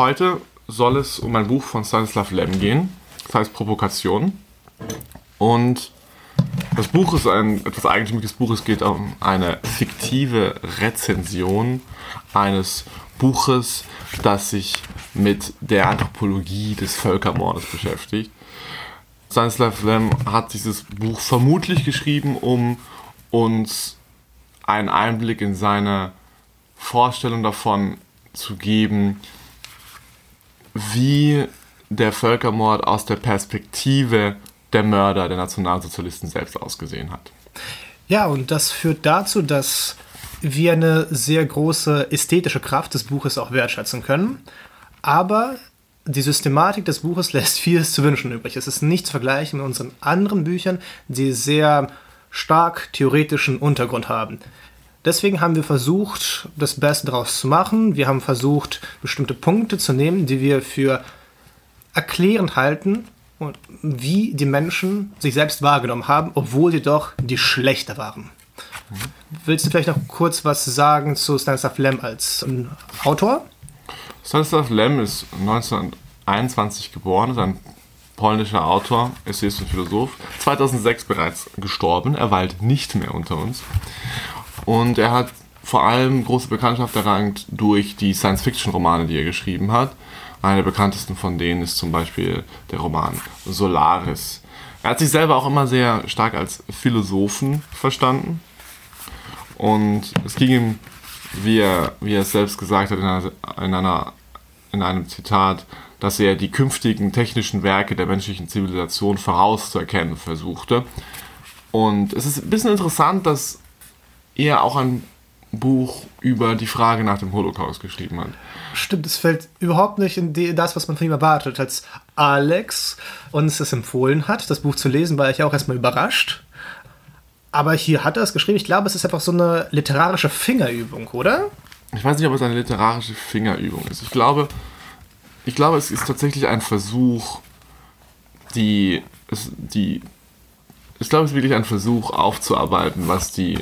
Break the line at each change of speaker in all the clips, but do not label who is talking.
Heute soll es um ein Buch von Stanislav Lem gehen. Das heißt Provokation. Und das Buch ist ein etwas eigentümliches Buch. Es geht um eine fiktive Rezension eines Buches, das sich mit der Anthropologie des Völkermordes beschäftigt. Stanislav Lem hat dieses Buch vermutlich geschrieben, um uns einen Einblick in seine Vorstellung davon zu geben, wie der Völkermord aus der Perspektive der Mörder, der Nationalsozialisten selbst ausgesehen hat.
Ja, und das führt dazu, dass wir eine sehr große ästhetische Kraft des Buches auch wertschätzen können. Aber die Systematik des Buches lässt vieles zu wünschen übrig. Es ist nicht zu vergleichen mit unseren anderen Büchern, die sehr stark theoretischen Untergrund haben. Deswegen haben wir versucht, das Beste daraus zu machen. Wir haben versucht, bestimmte Punkte zu nehmen, die wir für erklärend halten wie die Menschen sich selbst wahrgenommen haben, obwohl sie doch die Schlechter waren. Willst du vielleicht noch kurz was sagen zu Stanislav Lem als Autor?
Stanislav Lem ist 1921 geboren, ist ein polnischer Autor, Essayist und Philosoph. 2006 bereits gestorben, er weilt nicht mehr unter uns. Und er hat vor allem große Bekanntschaft erlangt durch die Science-Fiction-Romane, die er geschrieben hat. Einer der bekanntesten von denen ist zum Beispiel der Roman Solaris. Er hat sich selber auch immer sehr stark als Philosophen verstanden. Und es ging ihm, wie er, wie er es selbst gesagt hat in, einer, in, einer, in einem Zitat, dass er die künftigen technischen Werke der menschlichen Zivilisation vorauszuerkennen versuchte. Und es ist ein bisschen interessant, dass er auch ein Buch über die Frage nach dem Holocaust geschrieben hat.
Stimmt, es fällt überhaupt nicht in die, das, was man von ihm erwartet. Als Alex uns das empfohlen hat, das Buch zu lesen, war ich auch erstmal überrascht. Aber hier hat er es geschrieben. Ich glaube, es ist einfach so eine literarische Fingerübung, oder?
Ich weiß nicht, ob es eine literarische Fingerübung ist. Ich glaube, ich glaube es ist tatsächlich ein Versuch, die, die ich glaube, es ist wirklich ein Versuch aufzuarbeiten, was die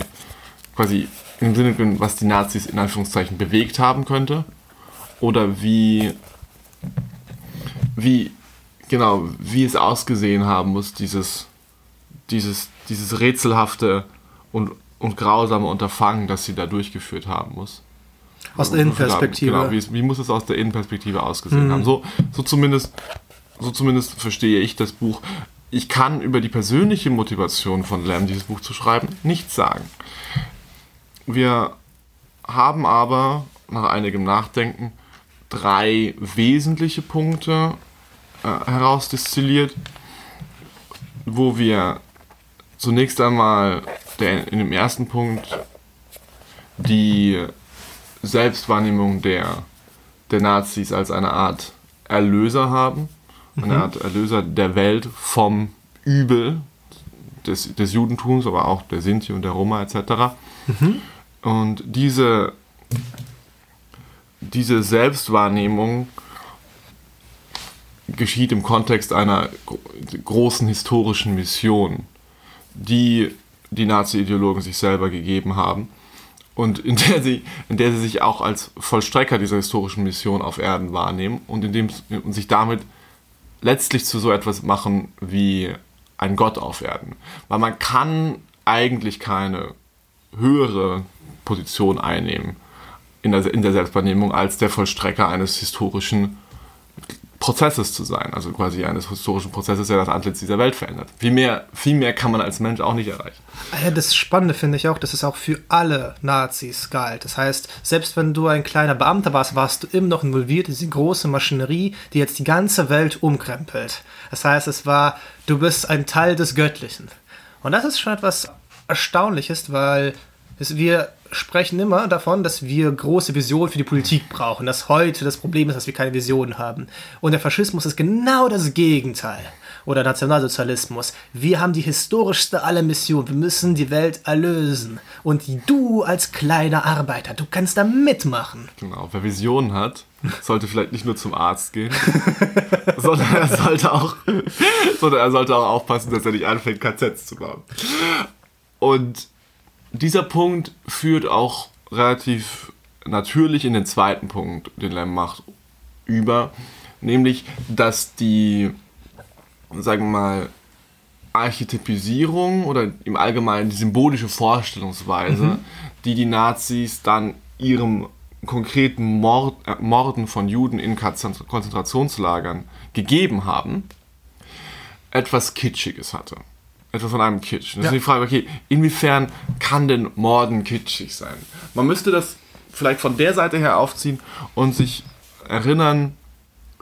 quasi im Sinne, was die Nazis in Anführungszeichen bewegt haben könnte. Oder wie, wie, genau, wie es ausgesehen haben muss, dieses, dieses, dieses rätselhafte und, und grausame Unterfangen, das sie da durchgeführt haben muss.
Aus der Innenperspektive.
Genau, wie, wie, muss es aus der Innenperspektive ausgesehen mhm. haben? So, so, zumindest, so zumindest verstehe ich das Buch. Ich kann über die persönliche Motivation von Lamb, dieses Buch zu schreiben, nichts sagen. Wir haben aber nach einigem Nachdenken drei wesentliche Punkte äh, herausdestilliert, wo wir zunächst einmal der, in dem ersten Punkt die Selbstwahrnehmung der, der Nazis als eine Art Erlöser haben, eine mhm. Art Erlöser der Welt vom Übel des, des Judentums, aber auch der Sinti und der Roma etc. Mhm. Und diese, diese Selbstwahrnehmung geschieht im Kontext einer großen historischen Mission, die die Nazi-Ideologen sich selber gegeben haben und in der, sie, in der sie sich auch als Vollstrecker dieser historischen Mission auf Erden wahrnehmen und, in dem, und sich damit letztlich zu so etwas machen wie ein Gott auf Erden. Weil man kann eigentlich keine höhere Position einnehmen in der, in der Selbstwahrnehmung als der Vollstrecker eines historischen Prozesses zu sein, also quasi eines historischen Prozesses, der das Antlitz dieser Welt verändert. Viel mehr, viel mehr kann man als Mensch auch nicht erreichen.
Das Spannende finde ich auch, dass es auch für alle Nazis galt. Das heißt, selbst wenn du ein kleiner Beamter warst, warst du immer noch involviert in diese große Maschinerie, die jetzt die ganze Welt umkrempelt. Das heißt, es war, du bist ein Teil des Göttlichen. Und das ist schon etwas Erstaunliches, weil Es- Wir sprechen immer davon, dass wir große Visionen für die Politik brauchen, dass heute das Problem ist, dass wir keine Visionen haben. Und der Faschismus ist genau das Gegenteil. Oder Nationalsozialismus. Wir haben die historischste aller Missionen. Wir müssen die Welt erlösen. Und du als kleiner Arbeiter, du kannst da mitmachen.
Genau, wer Visionen hat, sollte vielleicht nicht nur zum Arzt gehen, sondern er sollte auch, sondern er sollte auch aufpassen, dass er nicht anfängt, KZs zu bauen. Und dieser Punkt führt auch relativ natürlich in den zweiten Punkt, den Lem macht, über, nämlich, dass die, sagen wir mal, Archetypisierung oder im Allgemeinen die symbolische Vorstellungsweise, die die Nazis dann ihrem konkreten Mord, äh, Morden von Juden in Konzent- Konzentrationslagern gegeben haben, etwas Kitschiges hatte. Etwas von einem Kitsch. Das
Ja.
ist die Frage, okay, inwiefern kann denn Morden kitschig sein? Man müsste das vielleicht von der Seite her aufziehen und sich erinnern,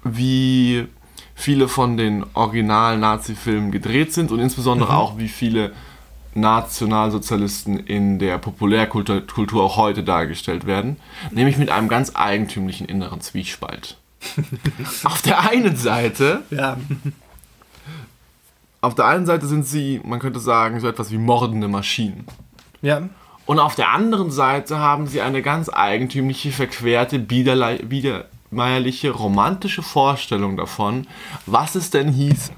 wie viele von den Original-Nazi-Filmen gedreht sind und insbesondere auch, wie viele Nationalsozialisten in der Populärkultur Kultur auch heute dargestellt werden, nämlich mit einem ganz eigentümlichen inneren Zwiespalt. Auf der einen Seite
Ja,
auf der einen Seite sind sie, man könnte sagen, so etwas wie mordende Maschinen.
ja.
Und auf der anderen Seite haben sie eine ganz eigentümliche, verquerte, biedermeierliche, romantische Vorstellung davon, was es denn hieß,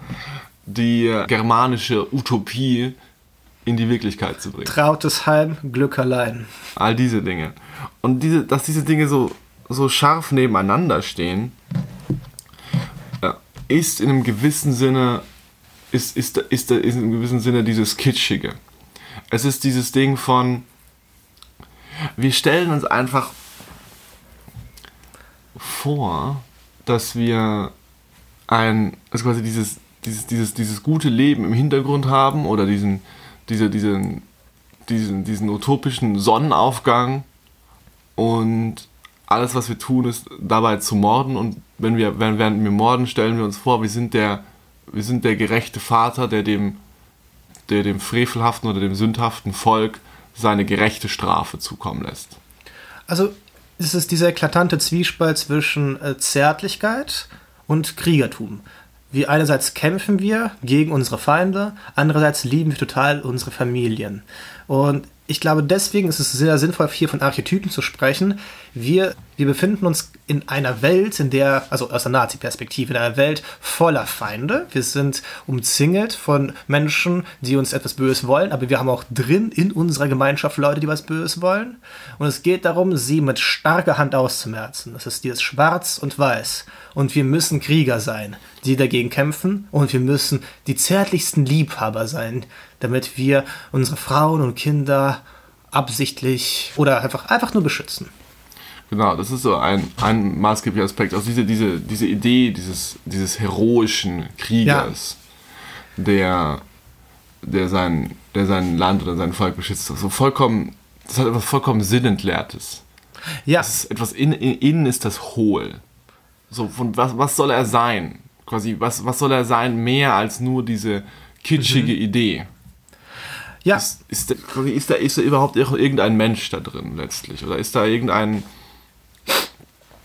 die germanische Utopie in die Wirklichkeit zu bringen.
Trautes Heim, Glück allein.
All diese Dinge. Und diese, dass diese Dinge so, so scharf nebeneinander stehen, äh, ist in einem gewissen Sinne, ist, ist, ist, ist in einem gewissen Sinne dieses Kitschige. Es ist dieses Ding von, wir stellen uns einfach vor, dass wir ein, also quasi dieses, dieses, dieses, dieses gute Leben im Hintergrund haben oder diesen, diese, diesen, diesen, diesen utopischen Sonnenaufgang und alles, was wir tun, ist dabei zu morden und wenn wir, während wir morden, stellen wir uns vor, wir sind der, wir sind der gerechte Vater, der dem, der dem frevelhaften oder dem sündhaften Volk seine gerechte Strafe zukommen lässt.
Also es ist dieser eklatante Zwiespalt zwischen äh, Zärtlichkeit und Kriegertum. Wir einerseits kämpfen wir gegen unsere Feinde, andererseits lieben wir total unsere Familien. Und ich glaube, deswegen ist es sehr sinnvoll, hier von Archetypen zu sprechen. Wir, wir befinden uns in einer Welt, in der, also aus der Nazi-Perspektive, in einer Welt voller Feinde. Wir sind umzingelt von Menschen, die uns etwas Böses wollen, aber wir haben auch drin in unserer Gemeinschaft Leute, die was Böses wollen. Und es geht darum, sie mit starker Hand auszumerzen. Das ist dieses Schwarz und Weiß. Und wir müssen Krieger sein, die dagegen kämpfen. Und wir müssen die zärtlichsten Liebhaber sein, damit wir unsere Frauen und Kinder absichtlich oder einfach, einfach nur beschützen.
Genau, das ist so ein, ein maßgeblicher Aspekt. Also diese, diese, diese Idee dieses, dieses heroischen Kriegers, der, der, sein, der sein Land oder sein Volk beschützt. So vollkommen, das hat etwas vollkommen Sinnentleertes.
Ja,
Das ist etwas in, in, innen ist das hohl. So, von was, was soll er sein? Quasi, was, was soll er sein mehr als nur diese kitschige Idee?
Ja.
Ist, ist, ist, da, ist da überhaupt irgendein Mensch da drin letztlich? Oder ist da irgendein.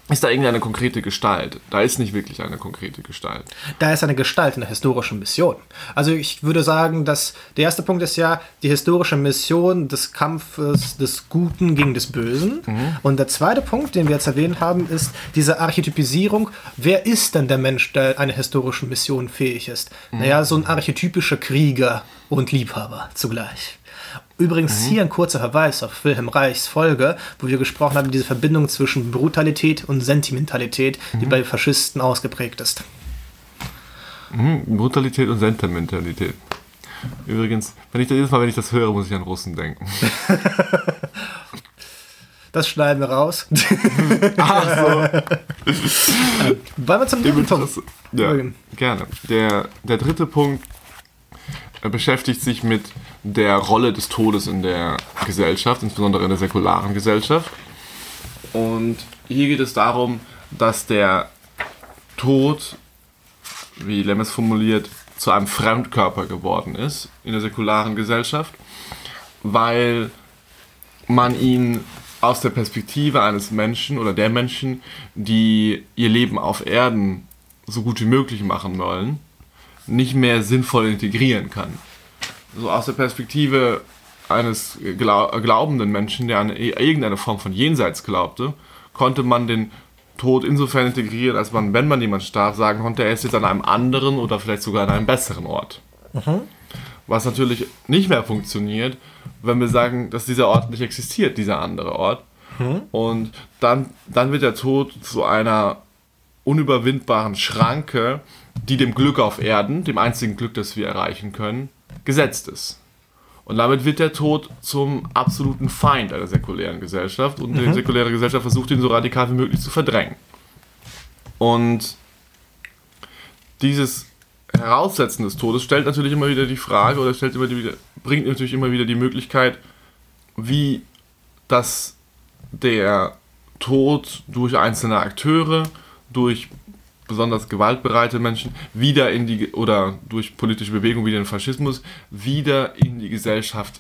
Ist da irgendeine konkrete Gestalt? Da ist nicht wirklich eine konkrete Gestalt.
da ist eine Gestalt in der historischen Mission. Also ich würde sagen, dass der erste Punkt ist ja die historische Mission des Kampfes des Guten gegen des Bösen. Und der zweite Punkt, den wir jetzt erwähnt haben, ist diese Archetypisierung. Wer ist denn der Mensch, der einer historischen Mission fähig ist? Naja, so ein archetypischer Krieger und Liebhaber zugleich. Übrigens hier ein kurzer Verweis auf Wilhelm Reichs Folge, wo wir gesprochen haben, diese Verbindung zwischen Brutalität und Sentimentalität, die bei Faschisten ausgeprägt ist.
Mhm, Brutalität und Sentimentalität. Übrigens, wenn ich das jedes Mal, wenn ich das höre, muss ich an Russen denken.
Das schneiden wir raus.
Ach so.
Wollen wir zum dritten Punkt?
Ja, gerne. Der, der dritte Punkt äh, beschäftigt sich mit der Rolle des Todes in der Gesellschaft, insbesondere in der säkularen Gesellschaft. Und hier geht es darum, dass der Tod, wie Lemmes formuliert, zu einem Fremdkörper geworden ist in der säkularen Gesellschaft, weil man ihn aus der Perspektive eines Menschen oder der Menschen, die ihr Leben auf Erden so gut wie möglich machen wollen, nicht mehr sinnvoll integrieren kann. So aus der Perspektive eines glaubenden Menschen, der an irgendeine Form von Jenseits glaubte, konnte man den Tod insofern integrieren, als man, wenn man jemand starb, sagen konnte, er ist jetzt an einem anderen oder vielleicht sogar an einem besseren Ort. Mhm. Was natürlich nicht mehr funktioniert, wenn wir sagen, dass dieser Ort nicht existiert, dieser andere Ort. Mhm. Und dann, dann wird der Tod zu einer unüberwindbaren Schranke, die dem Glück auf Erden, dem einzigen Glück, das wir erreichen können, gesetzt ist. Und damit wird der Tod zum absoluten Feind einer säkulären Gesellschaft und mhm. die säkuläre Gesellschaft versucht ihn so radikal wie möglich zu verdrängen. Und dieses Heraussetzen des Todes stellt natürlich immer wieder die Frage oder stellt immer wieder, bringt natürlich immer wieder die Möglichkeit, wie das der Tod durch einzelne Akteure, durch besonders gewaltbereite Menschen wieder in die oder durch politische Bewegung wieder in den Faschismus wieder in die Gesellschaft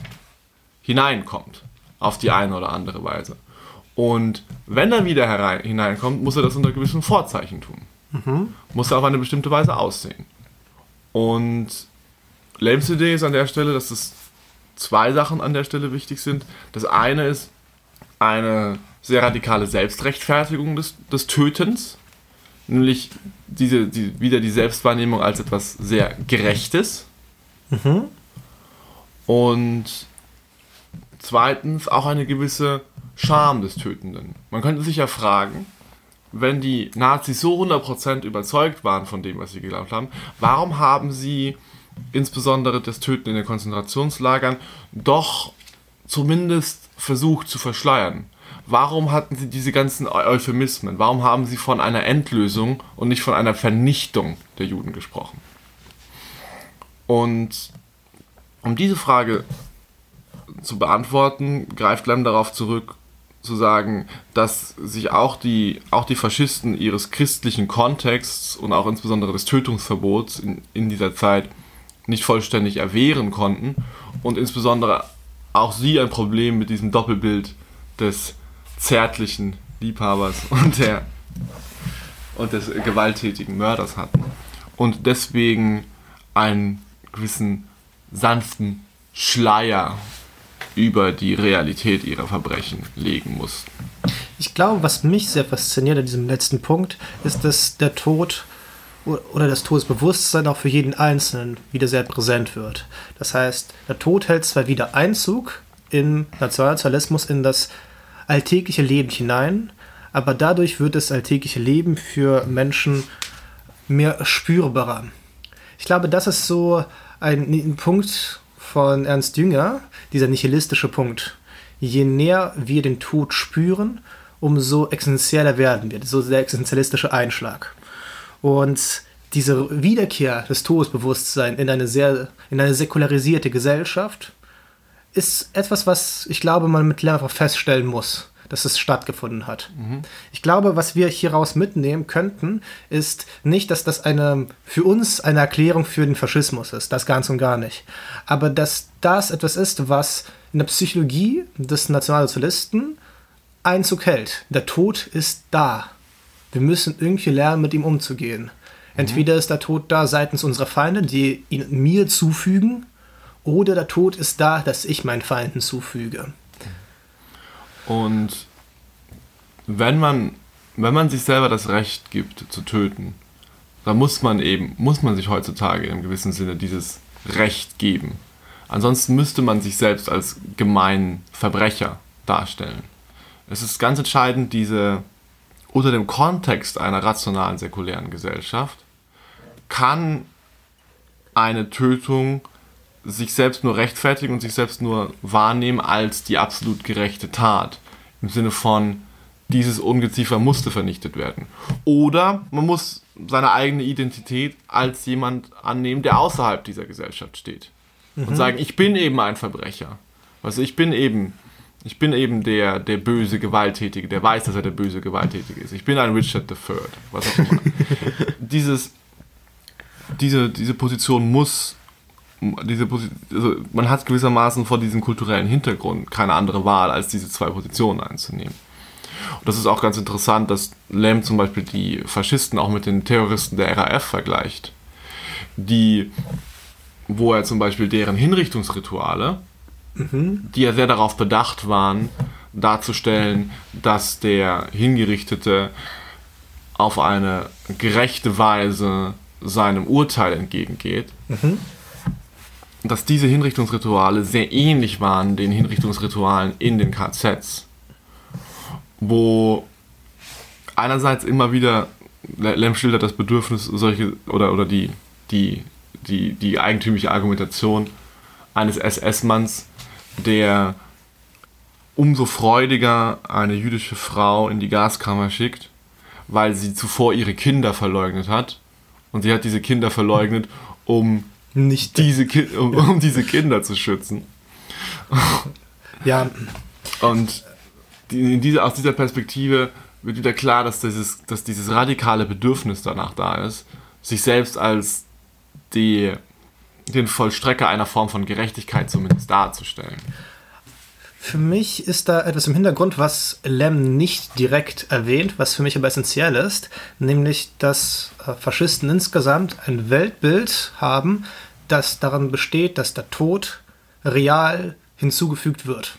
hineinkommt auf die eine oder andere Weise. Und wenn er wieder herein, hineinkommt, muss er das unter gewissen Vorzeichen tun. Mhm. Muss er auf eine bestimmte Weise aussehen. Und Lebensidee ist an der Stelle, dass es zwei Sachen an der Stelle wichtig sind. Das eine ist eine sehr radikale Selbstrechtfertigung des, des Tötens nämlich diese, die, wieder die Selbstwahrnehmung als etwas sehr Gerechtes. Mhm. Und zweitens auch eine gewisse Scham des Tötenden. Man könnte sich ja fragen, wenn die Nazis so 100% überzeugt waren von dem, was sie geglaubt haben, warum haben sie insbesondere das Töten in den Konzentrationslagern doch zumindest versucht zu verschleiern? Warum hatten sie diese ganzen Euphemismen? Warum haben sie von einer Endlösung und nicht von einer Vernichtung der Juden gesprochen? Und um diese Frage zu beantworten, greift Lem darauf zurück, zu sagen, dass sich auch die, auch die Faschisten ihres christlichen Kontexts und auch insbesondere des Tötungsverbots in, in dieser Zeit nicht vollständig erwehren konnten und insbesondere auch sie ein Problem mit diesem Doppelbild des zärtlichen Liebhabers und, der, und des gewalttätigen Mörders hatten. Und deswegen einen gewissen sanften Schleier über die Realität ihrer Verbrechen legen mussten.
Ich glaube, was mich sehr fasziniert an diesem letzten Punkt, ist, dass der Tod oder das Todesbewusstsein auch für jeden Einzelnen wieder sehr präsent wird. Das heißt, der Tod hält zwar wieder Einzug im Nationalsozialismus in das alltägliche Leben hinein, aber dadurch wird das alltägliche Leben für Menschen mehr spürbarer. Ich glaube, das ist so ein, ein Punkt von Ernst Jünger, dieser nihilistische Punkt. Je näher wir den Tod spüren, umso existenzieller werden wir, so der existenzialistische Einschlag. Und diese Wiederkehr des Todesbewusstseins in eine sehr, in eine säkularisierte Gesellschaft ist etwas, was ich glaube, man mit Lehrer feststellen muss, dass es stattgefunden hat. Mhm. Ich glaube, was wir hieraus mitnehmen könnten, ist nicht, dass das eine für uns eine Erklärung für den Faschismus ist, das ganz und gar nicht. Aber dass das etwas ist, was in der Psychologie des Nationalsozialisten Einzug hält. Der Tod ist da. Wir müssen irgendwie lernen, mit ihm umzugehen. Mhm. Entweder ist der Tod da seitens unserer Feinde, die ihn mir zufügen, oder der Tod ist da, dass ich meinen Feinden zufüge.
Und wenn man, wenn man sich selber das Recht gibt zu töten, dann muss man eben, muss man sich heutzutage im gewissen Sinne dieses Recht geben. Ansonsten müsste man sich selbst als gemeinen Verbrecher darstellen. Es ist ganz entscheidend, diese unter dem Kontext einer rationalen säkulären Gesellschaft kann eine Tötung sich selbst nur rechtfertigen und sich selbst nur wahrnehmen als die absolut gerechte Tat. Im Sinne von, dieses Ungeziefer musste vernichtet werden. Oder man muss seine eigene Identität als jemand annehmen, der außerhalb dieser Gesellschaft steht. Mhm. Und sagen, ich bin eben ein Verbrecher. Also ich bin eben, ich bin eben der, der böse Gewalttätige, der weiß, dass er der böse Gewalttätige ist. Ich bin ein Richard III. Was auch immer. Dieses, diese, diese Position muss diese Posi- also man hat gewissermaßen vor diesem kulturellen Hintergrund keine andere Wahl, als diese zwei Positionen einzunehmen. Und das ist auch ganz interessant, dass Lem zum Beispiel die Faschisten auch mit den Terroristen der RAF vergleicht, die, wo er zum Beispiel deren Hinrichtungsrituale, die ja sehr darauf bedacht waren, darzustellen, dass der Hingerichtete auf eine gerechte Weise seinem Urteil entgegengeht, dass diese Hinrichtungsrituale sehr ähnlich waren den Hinrichtungsritualen in den KZs, wo einerseits immer wieder Le- Lem schildert das Bedürfnis solche oder oder die die die die eigentümliche Argumentation eines SS-Manns, der umso freudiger eine jüdische Frau in die Gaskammer schickt, weil sie zuvor ihre Kinder verleugnet hat. Und sie hat diese Kinder verleugnet, um
Nicht
diese Ki um, um diese Kinder zu schützen.
Ja,
Und die, in diese, aus dieser Perspektive wird wieder klar, dass dieses, dass dieses radikale Bedürfnis danach da ist, sich selbst als die, den Vollstrecker einer Form von Gerechtigkeit zumindest darzustellen.
Für mich ist da etwas im Hintergrund, was Lem nicht direkt erwähnt, was für mich aber essentiell ist, nämlich, dass äh, Faschisten insgesamt ein Weltbild haben, das daran besteht, dass der Tod real hinzugefügt wird.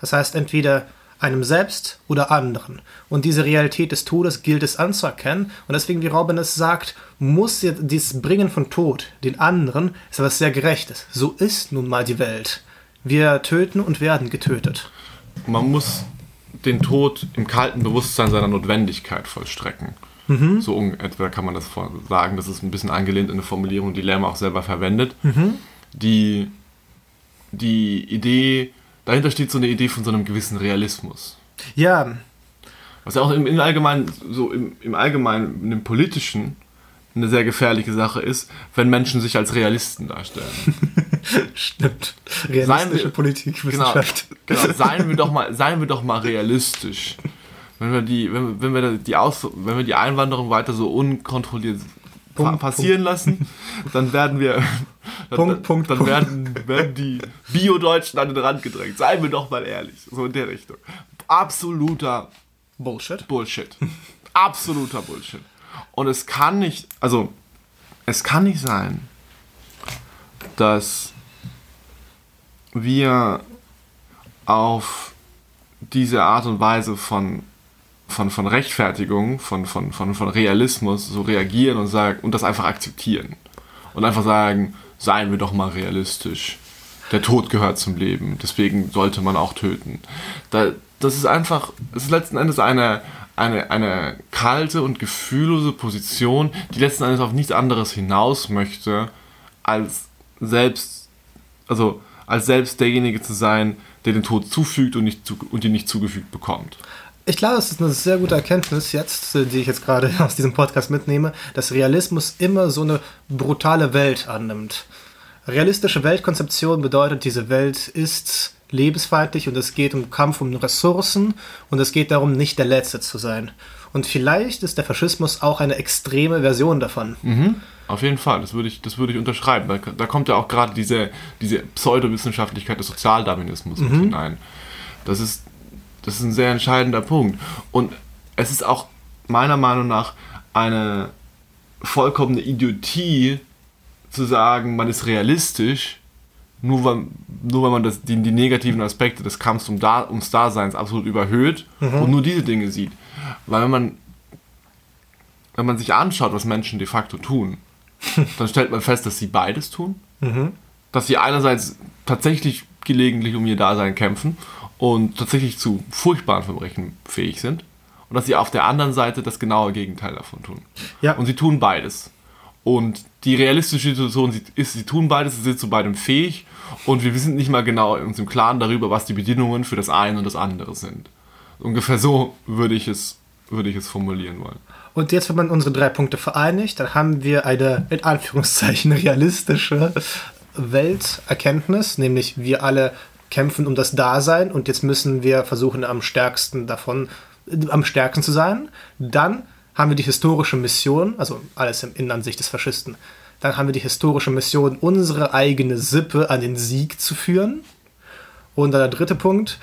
Das heißt, entweder einem selbst oder anderen. Und diese Realität des Todes gilt es anzuerkennen. Und deswegen, wie Robin es sagt, muss dieses Bringen von Tod den anderen ist etwas sehr Gerechtes. So ist nun mal die Welt. Wir töten und werden getötet.
Man muss den Tod im kalten Bewusstsein seiner Notwendigkeit vollstrecken. So un- etwa kann man das sagen. Das ist ein bisschen angelehnt in eine Formulierung, die Lerma auch selber verwendet. Die, die Idee, dahinter steht so eine Idee von so einem gewissen Realismus.
Ja,
Was ja auch im, im Allgemeinen, so im, im Allgemeinen, in dem Politischen eine sehr gefährliche Sache ist, wenn Menschen sich als Realisten darstellen.
stimmt.
Seien
Realistische
wir-
Politikwissenschaft.
Genau, genau. Seien wir doch mal, seien wir doch mal realistisch. Wenn wir die, wenn, wenn wir die Aus, wenn wir die Einwanderung weiter so unkontrolliert
Punkt,
passieren lassen, dann werden wir, dann,
Punkt, Punkt,
dann
Punkt.
werden, werden die Bio-Deutschen an den Rand gedrängt. Seien wir doch mal ehrlich, so in der Richtung. Absoluter
Bullshit.
Bullshit. Absoluter Bullshit. Und es kann nicht, also es kann nicht sein, dass wir auf diese Art und Weise von, von, von Rechtfertigung, von, von, von, von Realismus so reagieren und sagen und das einfach akzeptieren. Und einfach sagen, seien wir doch mal realistisch. Der Tod gehört zum Leben, deswegen sollte man auch töten. Da, das ist einfach, es ist letzten Endes eine, eine, eine kalte und gefühllose Position, die letzten Endes auf nichts anderes hinaus möchte, als selbst, also als selbst derjenige zu sein, der den Tod zufügt und, nicht zu, und ihn nicht zugefügt bekommt.
Ich glaube, es ist eine sehr gute Erkenntnis jetzt, die ich jetzt gerade aus diesem Podcast mitnehme, dass Realismus immer so eine brutale Welt annimmt. Realistische Weltkonzeption bedeutet, diese Welt ist lebensfeindlich und es geht um Kampf um Ressourcen und es geht darum, nicht der Letzte zu sein. Und vielleicht ist der Faschismus auch eine extreme Version davon.
Auf jeden Fall, das würde ich, das würde ich unterschreiben. Da, da kommt ja auch gerade diese, diese Pseudowissenschaftlichkeit des Sozialdarwinismus mit hinein. Das ist, das ist ein sehr entscheidender Punkt. Und es ist auch meiner Meinung nach eine vollkommene Idiotie zu sagen, man ist realistisch, nur weil, nur weil man das, die, die negativen Aspekte des Kampfs um da, ums Daseins absolut überhöht und nur diese Dinge sieht. Weil wenn man, wenn man sich anschaut, was Menschen de facto tun, dann stellt man fest, dass sie beides tun. Dass sie einerseits tatsächlich gelegentlich um ihr Dasein kämpfen und tatsächlich zu furchtbaren Verbrechen fähig sind. Und dass sie auf der anderen Seite das genaue Gegenteil davon tun.
Ja.
Und sie tun beides. Und die realistische Situation ist, sie tun beides, sie sind zu beidem fähig und wir sind nicht mal genau uns im Klaren darüber, was die Bedingungen für das eine und das andere sind. Ungefähr so würde ich es, würde ich es formulieren wollen.
Und jetzt, wenn man unsere drei Punkte vereinigt, dann haben wir eine, in Anführungszeichen, realistische Welterkenntnis, nämlich wir alle kämpfen um das Dasein und jetzt müssen wir versuchen, am stärksten davon, am stärksten zu sein. Dann haben wir die historische Mission, also alles im in Ansicht des Faschisten. Dann haben wir die historische Mission, unsere eigene Sippe an den Sieg zu führen. Und dann der dritte Punkt.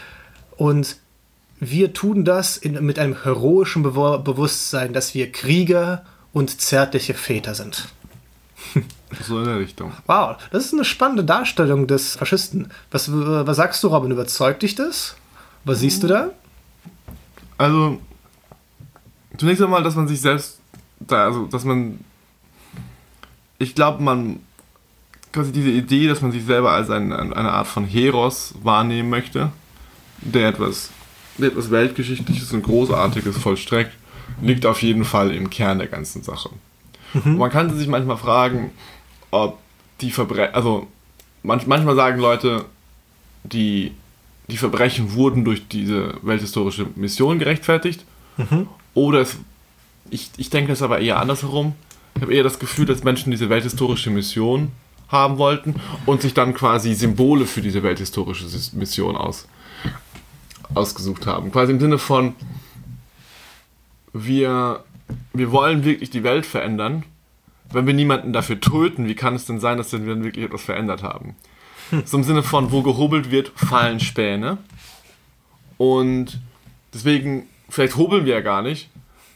Und wir tun das in, mit einem heroischen Bewo- Bewusstsein, dass wir Krieger und zärtliche Väter sind.
So in der Richtung.
Wow, das ist eine spannende Darstellung des Faschisten. Was, was sagst du, Robin? Überzeugt dich das? Was siehst du da?
Also, zunächst einmal, dass man sich selbst, da, also, dass man, ich glaube, man, quasi diese Idee, dass man sich selber als ein, ein, eine Art von Heros wahrnehmen möchte, der etwas, der etwas Weltgeschichtliches und Großartiges vollstreckt, liegt auf jeden Fall im Kern der ganzen Sache. Und man kann sich manchmal fragen, ob die Verbrechen, also manch, manchmal sagen Leute, die, die Verbrechen wurden durch diese welthistorische Mission gerechtfertigt. Oder es, ich, ich denke es aber eher andersherum. Ich habe eher das Gefühl, dass Menschen diese welthistorische Mission haben wollten und sich dann quasi Symbole für diese welthistorische Mission aus, ausgesucht haben. Quasi im Sinne von, wir, wir wollen wirklich die Welt verändern. Wenn wir niemanden dafür töten, wie kann es denn sein, dass wir dann wirklich etwas verändert haben? So im Sinne von, wo gehobelt wird, fallen Späne. Und deswegen, vielleicht hobeln wir ja gar nicht,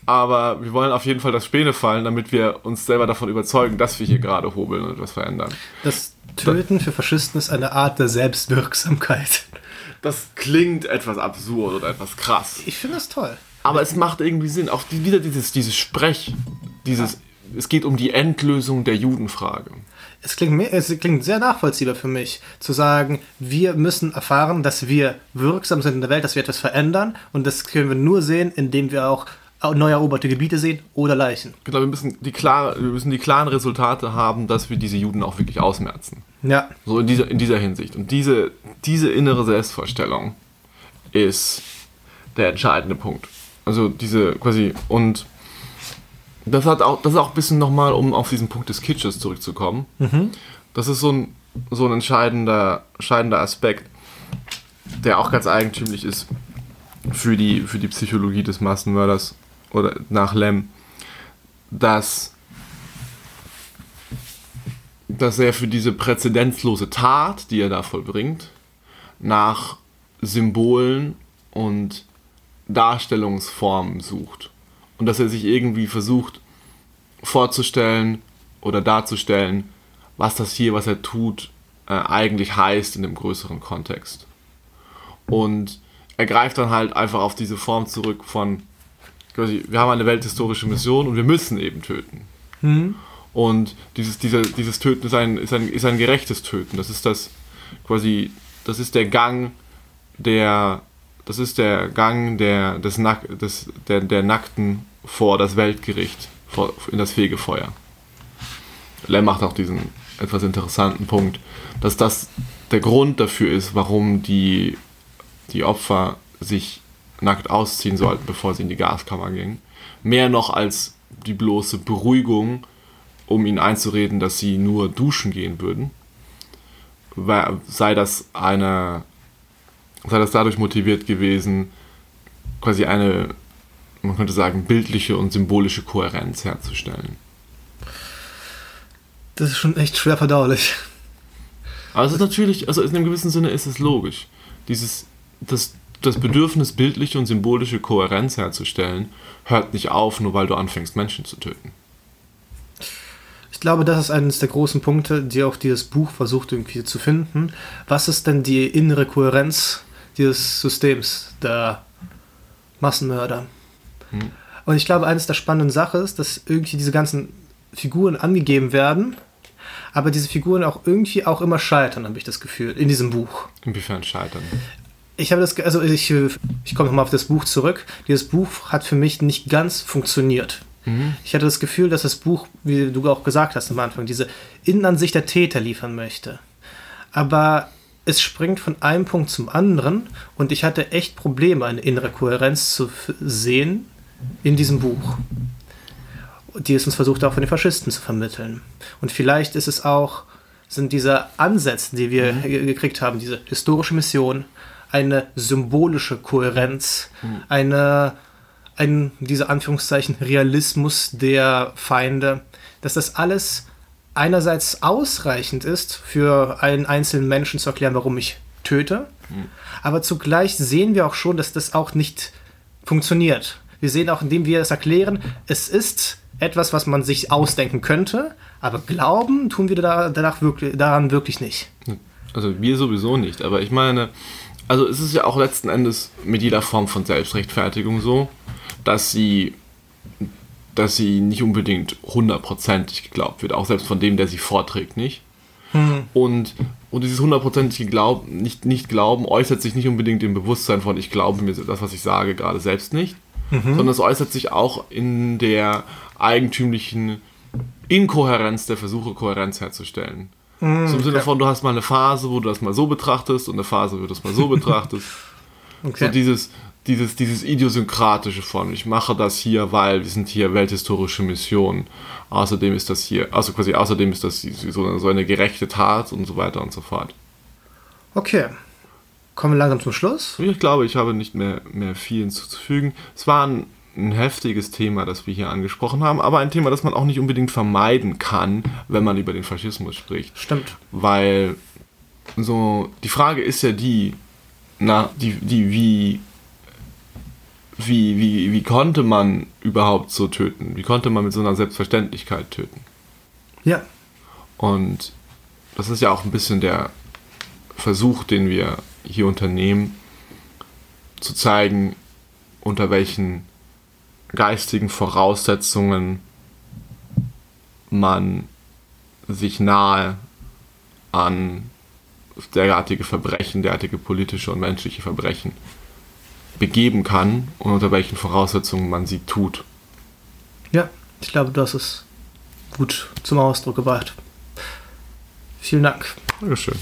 aber wir wollen auf jeden Fall, dass Späne fallen, damit wir uns selber davon überzeugen, dass wir hier gerade hobeln und etwas verändern.
Das Töten für Faschisten ist eine Art der Selbstwirksamkeit.
Das klingt etwas absurd oder etwas krass.
Ich finde das toll.
Aber es macht irgendwie Sinn. Auch wieder dieses, dieses Sprech, dieses, es geht um die Endlösung der Judenfrage.
Es klingt, es klingt sehr nachvollziehbar für mich, zu sagen, wir müssen erfahren, dass wir wirksam sind in der Welt, dass wir etwas verändern. Und das können wir nur sehen, indem wir auch neu eroberte Gebiete sehen oder Leichen.
Genau, wir müssen die, klar, wir müssen die klaren Resultate haben, dass wir diese Juden auch wirklich ausmerzen.
Ja,
So in dieser, in dieser Hinsicht. Und diese, diese innere Selbstvorstellung ist der entscheidende Punkt. Also diese quasi, und das hat auch, das ist auch ein bisschen nochmal, um auf diesen Punkt des Kitsches zurückzukommen. Das ist so ein, so ein entscheidender, entscheidender Aspekt, der auch ganz eigentümlich ist für die, für die Psychologie des Massenmörders oder nach Lem, dass dass er für diese präzedenzlose Tat, die er da vollbringt, nach Symbolen und Darstellungsformen sucht. Und dass er sich irgendwie versucht vorzustellen oder darzustellen, was das hier, was er tut, äh, eigentlich heißt in dem größeren Kontext. Und er greift dann halt einfach auf diese Form zurück von, quasi, wir haben eine welthistorische Mission und wir müssen eben töten. Und dieses, dieser, dieses Töten ist ein, ist, ein, ist ein gerechtes Töten. Das ist das quasi, das ist der Gang der, das ist der Gang der, des Nack, des, der, der Nackten vor das Weltgericht, vor, in das Fegefeuer. Lem macht auch diesen etwas interessanten Punkt, dass das der Grund dafür ist, warum die, die Opfer sich nackt ausziehen sollten, bevor sie in die Gaskammer gingen. Mehr noch als die bloße Beruhigung, um ihnen einzureden, dass sie nur duschen gehen würden, sei das eine, sei das dadurch motiviert gewesen, quasi eine, man könnte sagen, bildliche und symbolische Kohärenz herzustellen.
das ist schon echt schwer verdaulich.
Aber es ist natürlich, also in einem gewissen Sinne ist es logisch. Dieses, das, das Bedürfnis, bildliche und symbolische Kohärenz herzustellen, hört nicht auf, nur weil du anfängst, Menschen zu töten.
Ich glaube, das ist eines der großen Punkte, die auch dieses Buch versucht irgendwie zu finden. Was ist denn die innere Kohärenz dieses Systems der Massenmörder? Und ich glaube, eines der spannenden Sachen ist, dass irgendwie diese ganzen Figuren angegeben werden, aber diese Figuren auch irgendwie auch immer scheitern, habe ich das Gefühl, in diesem Buch.
Inwiefern scheitern?
Ich habe das, also ich, äh, ich komme nochmal auf das Buch zurück. Dieses Buch hat für mich nicht ganz funktioniert. Ich hatte das Gefühl, dass das Buch, wie du auch gesagt hast am Anfang, diese Innenansicht der Täter liefern möchte. Aber es springt von einem Punkt zum anderen und ich hatte echt Probleme, eine innere Kohärenz zu sehen in diesem Buch. Die es uns versucht auch von den Faschisten zu vermitteln. Und vielleicht ist es auch, sind diese Ansätze, die wir ge- gekriegt haben, diese historische Mission, eine symbolische Kohärenz, eine, ein, dieser Anführungszeichen Realismus der Feinde, dass das alles einerseits ausreichend ist, für einen einzelnen Menschen zu erklären, warum ich töte, aber zugleich sehen wir auch schon, dass das auch nicht funktioniert. Wir sehen auch, indem wir es erklären, es ist etwas, was man sich ausdenken könnte, aber glauben tun wir da, danach wirklich, daran wirklich nicht.
Also wir sowieso nicht, aber ich meine, also es ist ja auch letzten Endes mit jeder Form von Selbstrechtfertigung so, dass sie, dass sie nicht unbedingt hundertprozentig geglaubt wird, auch selbst von dem, der sie vorträgt, nicht. Und, und dieses hundertprozentige Glaub, nicht, nicht Glauben äußert sich nicht unbedingt im Bewusstsein von, ich glaube mir das, was ich sage, gerade selbst nicht, sondern es äußert sich auch in der eigentümlichen Inkohärenz der Versuche, Kohärenz herzustellen. so im Sinne von, du hast mal eine Phase, wo du das mal so betrachtest und eine Phase, wo du das mal so betrachtest.
Okay.
So dieses, dieses, dieses idiosynkratische von, ich mache das hier, weil wir sind hier welthistorische Mission. Außerdem ist das hier, also quasi außerdem ist das so, so eine gerechte Tat und so weiter und so fort.
Okay. Kommen wir langsam zum Schluss.
Ich glaube, ich habe nicht mehr, mehr viel hinzuzufügen. Es war ein, ein heftiges Thema, das wir hier angesprochen haben, aber ein Thema, das man auch nicht unbedingt vermeiden kann, wenn man über den Faschismus spricht.
Stimmt.
Weil so die Frage ist ja die, na, die, die wie, wie, wie, wie konnte man überhaupt so töten? Wie konnte man mit so einer Selbstverständlichkeit töten?
Ja.
Und das ist ja auch ein bisschen der Versuch, den wir hier unternehmen, zu zeigen, unter welchen geistigen Voraussetzungen man sich nahe an derartige Verbrechen, derartige politische und menschliche Verbrechen begeben kann und unter welchen Voraussetzungen man sie tut.
Ja, ich glaube, du hast es gut zum Ausdruck gebracht. Vielen Dank.
Dankeschön.